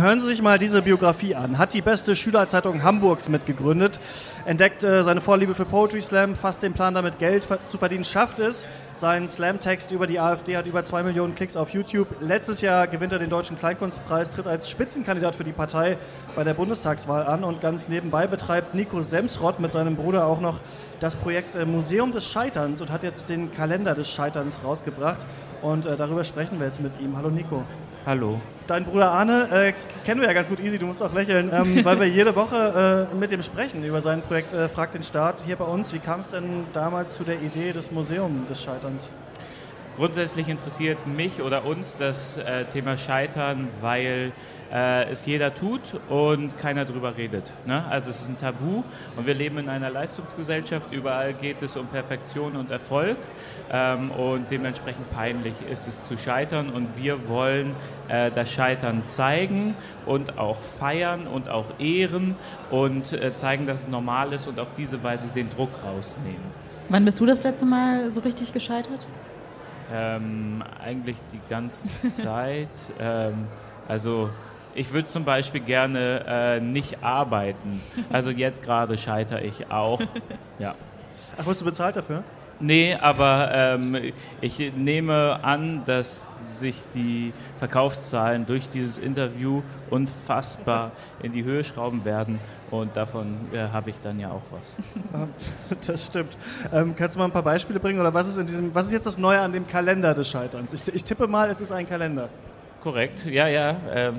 Hören Sie sich mal diese Biografie an. Hat die beste Schülerzeitung Hamburgs mitgegründet, entdeckt äh, seine Vorliebe für Poetry Slam, fasst den Plan damit Geld zu verdienen, schafft es. Sein Slam-Text über die AfD hat über zwei Millionen Klicks auf YouTube. Letztes Jahr gewinnt er den Deutschen Kleinkunstpreis, tritt als Spitzenkandidat für die Partei bei der Bundestagswahl an und ganz nebenbei betreibt Nico Semsrott mit seinem Bruder auch noch das Projekt äh, Museum des Scheiterns und hat jetzt den Kalender des Scheiterns rausgebracht. Und äh, darüber sprechen wir jetzt mit ihm. Hallo Nico. Hallo. Dein Bruder Arne äh, kennen wir ja ganz gut, Easy, du musst auch lächeln, ähm, weil wir jede Woche äh, mit dem sprechen über sein Projekt äh, Frag den Staat hier bei uns. Wie kam es denn damals zu der Idee des Museums des Scheiterns? Grundsätzlich interessiert mich oder uns das äh, Thema Scheitern, weil äh, es jeder tut und keiner drüber redet. Ne? Also es ist ein Tabu und wir leben in einer Leistungsgesellschaft. Überall geht es um Perfektion und Erfolg ähm, und dementsprechend peinlich ist es zu scheitern und wir wollen äh, das Scheitern zeigen und auch feiern und auch ehren und äh, zeigen, dass es normal ist und auf diese Weise den Druck rausnehmen. Wann bist du das letzte Mal so richtig gescheitert? Ähm, eigentlich die ganze Zeit. ähm, also ich würde zum Beispiel gerne äh, nicht arbeiten. Also jetzt gerade scheitere ich auch. Ja. Ach, wirst du bezahlt dafür? Nee, aber ähm, ich nehme an, dass sich die Verkaufszahlen durch dieses Interview unfassbar in die Höhe schrauben werden und davon äh, habe ich dann ja auch was. Das stimmt. Ähm, kannst du mal ein paar Beispiele bringen oder was ist, in diesem, was ist jetzt das Neue an dem Kalender des Scheiterns? Ich, ich tippe mal, es ist ein Kalender. Korrekt, ja, ja. Ähm,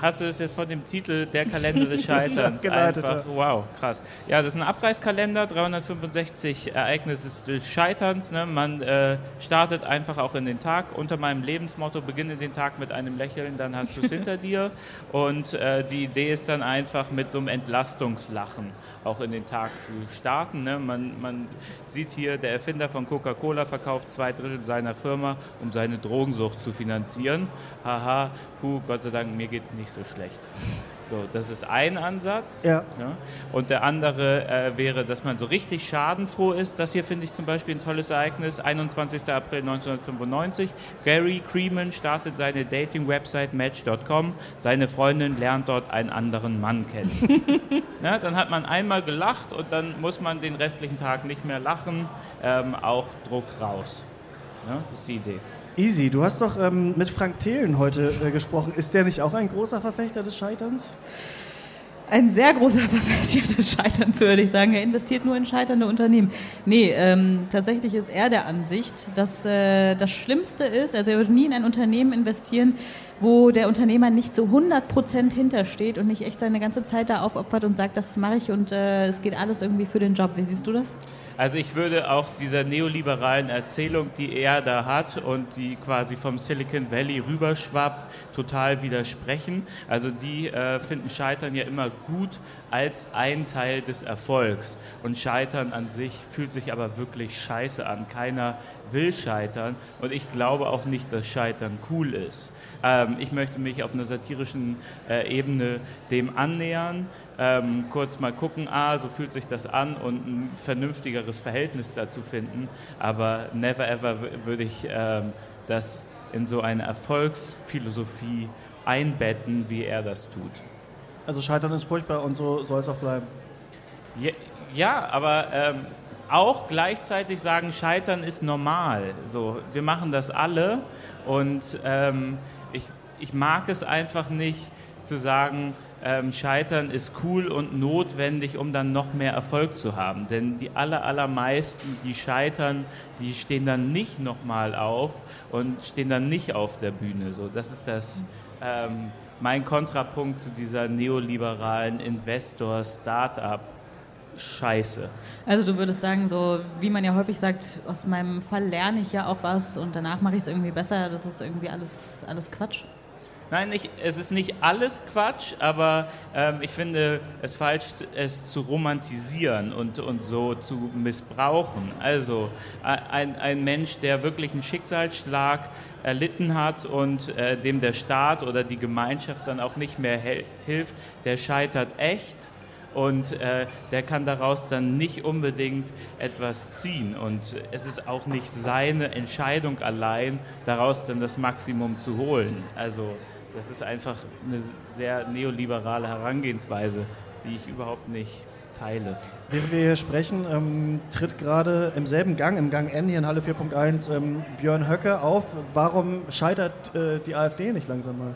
hast du es jetzt von dem Titel Der Kalender des Scheiterns einfach? Wow, krass. Ja, das ist ein Abreißkalender, 365 Ereignisse des Scheiterns. Ne? Man äh, startet einfach auch in den Tag unter meinem Lebensmotto, beginne den Tag mit einem Lächeln, dann hast du es hinter dir. Und äh, die Idee ist dann einfach mit so einem Entlastungslachen auch in den Tag zu starten. Ne? Man, man sieht hier, der Erfinder von Coca-Cola verkauft zwei Drittel seiner Firma, um seine Drogensucht zu finanzieren haha, puh, Gott sei Dank, mir geht es nicht so schlecht. So, das ist ein Ansatz. Ja. Ne? Und der andere äh, wäre, dass man so richtig schadenfroh ist. Das hier finde ich zum Beispiel ein tolles Ereignis. 21. April 1995. Gary Creeman startet seine Dating-Website Match.com. Seine Freundin lernt dort einen anderen Mann kennen. ja, dann hat man einmal gelacht und dann muss man den restlichen Tag nicht mehr lachen. Ähm, auch Druck raus. Ja, das ist die Idee. Easy, du hast doch ähm, mit Frank Thelen heute äh, gesprochen. Ist der nicht auch ein großer Verfechter des Scheiterns? Ein sehr großer Verfechter des Scheiterns, würde ich sagen. Er investiert nur in scheiternde Unternehmen. Nee, ähm, tatsächlich ist er der Ansicht, dass äh, das Schlimmste ist, also er würde nie in ein Unternehmen investieren, wo der Unternehmer nicht so 100 Prozent hintersteht und nicht echt seine ganze Zeit da aufopfert und sagt, das mache ich und äh, es geht alles irgendwie für den Job. Wie siehst du das? Also ich würde auch dieser neoliberalen Erzählung, die er da hat und die quasi vom Silicon Valley rüberschwappt, total widersprechen. Also die äh, finden Scheitern ja immer gut als ein Teil des Erfolgs. Und Scheitern an sich fühlt sich aber wirklich scheiße an. Keiner will scheitern und ich glaube auch nicht, dass Scheitern cool ist. Ähm, ich möchte mich auf einer satirischen äh, Ebene dem annähern, ähm, kurz mal gucken, ah, so fühlt sich das an und ein vernünftigeres Verhältnis dazu finden. Aber never ever würde ich ähm, das in so eine Erfolgsphilosophie einbetten, wie er das tut. Also Scheitern ist furchtbar und so soll es auch bleiben. Ja, ja aber ähm, auch gleichzeitig sagen, Scheitern ist normal. So, wir machen das alle und ähm, ich, ich mag es einfach nicht zu sagen, ähm, Scheitern ist cool und notwendig, um dann noch mehr Erfolg zu haben. Denn die aller, allermeisten, die scheitern, die stehen dann nicht nochmal auf und stehen dann nicht auf der Bühne. So, das ist das, ähm, mein Kontrapunkt zu dieser neoliberalen Investor-Startup. Scheiße. Also du würdest sagen, so wie man ja häufig sagt, aus meinem Fall lerne ich ja auch was und danach mache ich es irgendwie besser, das ist irgendwie alles, alles Quatsch? Nein, ich, es ist nicht alles Quatsch, aber ähm, ich finde es falsch, es zu romantisieren und, und so zu missbrauchen. Also ein, ein Mensch, der wirklich einen Schicksalsschlag erlitten hat und äh, dem der Staat oder die Gemeinschaft dann auch nicht mehr hilft, der scheitert echt und äh, der kann daraus dann nicht unbedingt etwas ziehen. Und es ist auch nicht seine Entscheidung allein, daraus dann das Maximum zu holen. Also das ist einfach eine sehr neoliberale Herangehensweise, die ich überhaupt nicht teile. Während wir hier sprechen, ähm, tritt gerade im selben Gang, im Gang N hier in Halle 4.1, ähm, Björn Höcke auf. Warum scheitert äh, die AfD nicht langsam mal?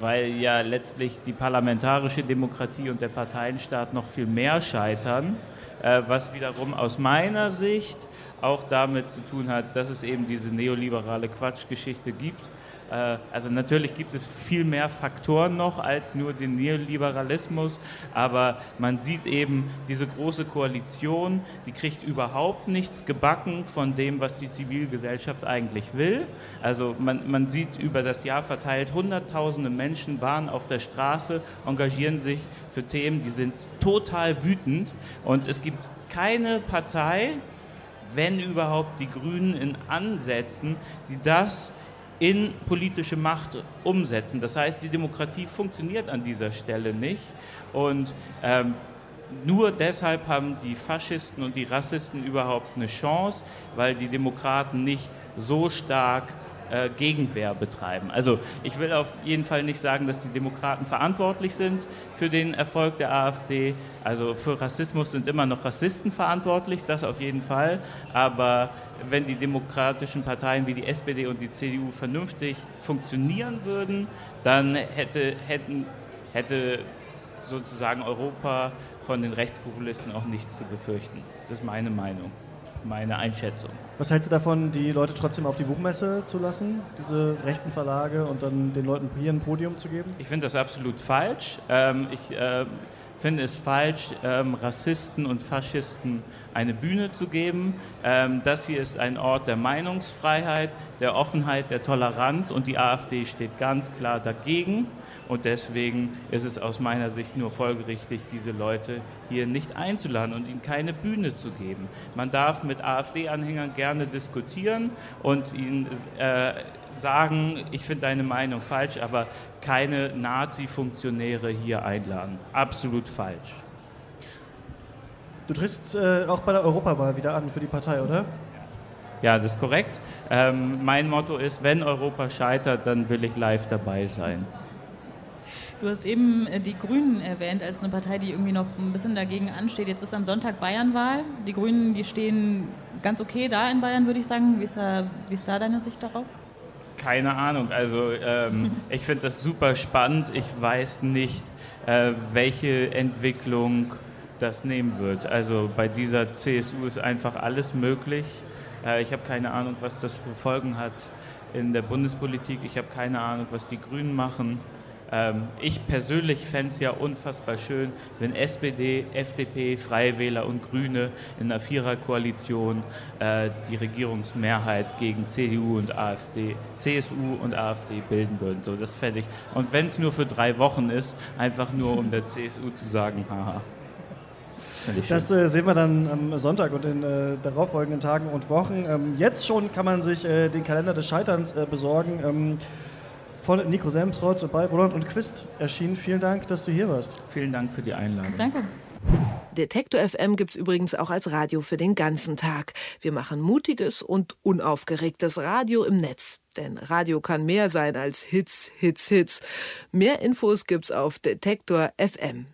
Weil ja letztlich die parlamentarische Demokratie und der Parteienstaat noch viel mehr scheitern, äh, was wiederum aus meiner Sicht auch damit zu tun hat, dass es eben diese neoliberale Quatschgeschichte gibt also natürlich gibt es viel mehr Faktoren noch als nur den Neoliberalismus, aber man sieht eben diese große Koalition, die kriegt überhaupt nichts gebacken von dem, was die Zivilgesellschaft eigentlich will. Also man, man sieht über das Jahr verteilt, Hunderttausende Menschen waren auf der Straße, engagieren sich für Themen, die sind total wütend und es gibt keine Partei, wenn überhaupt die Grünen in Ansätzen, die das in politische Macht umsetzen. Das heißt, die Demokratie funktioniert an dieser Stelle nicht. Und ähm, nur deshalb haben die Faschisten und die Rassisten überhaupt eine Chance, weil die Demokraten nicht so stark äh, Gegenwehr betreiben. Also ich will auf jeden Fall nicht sagen, dass die Demokraten verantwortlich sind für den Erfolg der AfD. Also für Rassismus sind immer noch Rassisten verantwortlich, das auf jeden Fall. Aber wenn die demokratischen Parteien wie die SPD und die CDU vernünftig funktionieren würden, dann hätte, hätten, hätte sozusagen Europa von den Rechtspopulisten auch nichts zu befürchten. Das ist meine Meinung meine Einschätzung. Was hältst du davon, die Leute trotzdem auf die Buchmesse zu lassen, diese rechten Verlage, und dann den Leuten hier ein Podium zu geben? Ich finde das absolut falsch. Ähm, ich äh, finde es falsch, ähm, Rassisten und Faschisten eine Bühne zu geben. Ähm, das hier ist ein Ort der Meinungsfreiheit, der Offenheit, der Toleranz und die AfD steht ganz klar dagegen. Und deswegen ist es aus meiner Sicht nur folgerichtig, diese Leute hier nicht einzuladen und ihnen keine Bühne zu geben. Man darf mit AfD-Anhängern gerne diskutieren und ihnen äh, sagen, ich finde deine Meinung falsch, aber keine Nazi-Funktionäre hier einladen. Absolut falsch. Du trittst äh, auch bei der Europawahl wieder an für die Partei, oder? Ja, das ist korrekt. Ähm, mein Motto ist, wenn Europa scheitert, dann will ich live dabei sein. Du hast eben äh, die Grünen erwähnt als eine Partei, die irgendwie noch ein bisschen dagegen ansteht. Jetzt ist am Sonntag Bayernwahl. Die Grünen, die stehen ganz okay da in Bayern, würde ich sagen. Wie ist da, wie ist da deine Sicht darauf? Keine Ahnung. Also ähm, ich finde das super spannend. Ich weiß nicht, äh, welche Entwicklung das nehmen wird. Also bei dieser CSU ist einfach alles möglich. Äh, ich habe keine Ahnung, was das für Folgen hat in der Bundespolitik. Ich habe keine Ahnung, was die Grünen machen. Ähm, ich persönlich fände es ja unfassbar schön, wenn SPD, FDP, Freie Wähler und Grüne in einer Viererkoalition äh, die Regierungsmehrheit gegen CDU und AfD, CSU und AfD bilden würden. So, das fände ich. Und wenn es nur für drei Wochen ist, einfach nur um der CSU zu sagen, haha. Das äh, sehen wir dann am Sonntag und in äh, darauffolgenden Tagen und Wochen. Ähm, jetzt schon kann man sich äh, den Kalender des Scheiterns äh, besorgen. Ähm, von Nico Semsrott bei Roland und Quist erschienen. Vielen Dank, dass du hier warst. Vielen Dank für die Einladung. Danke. Detektor FM gibt es übrigens auch als Radio für den ganzen Tag. Wir machen mutiges und unaufgeregtes Radio im Netz. Denn Radio kann mehr sein als Hits, Hits, Hits. Mehr Infos gibt's auf Detektor FM.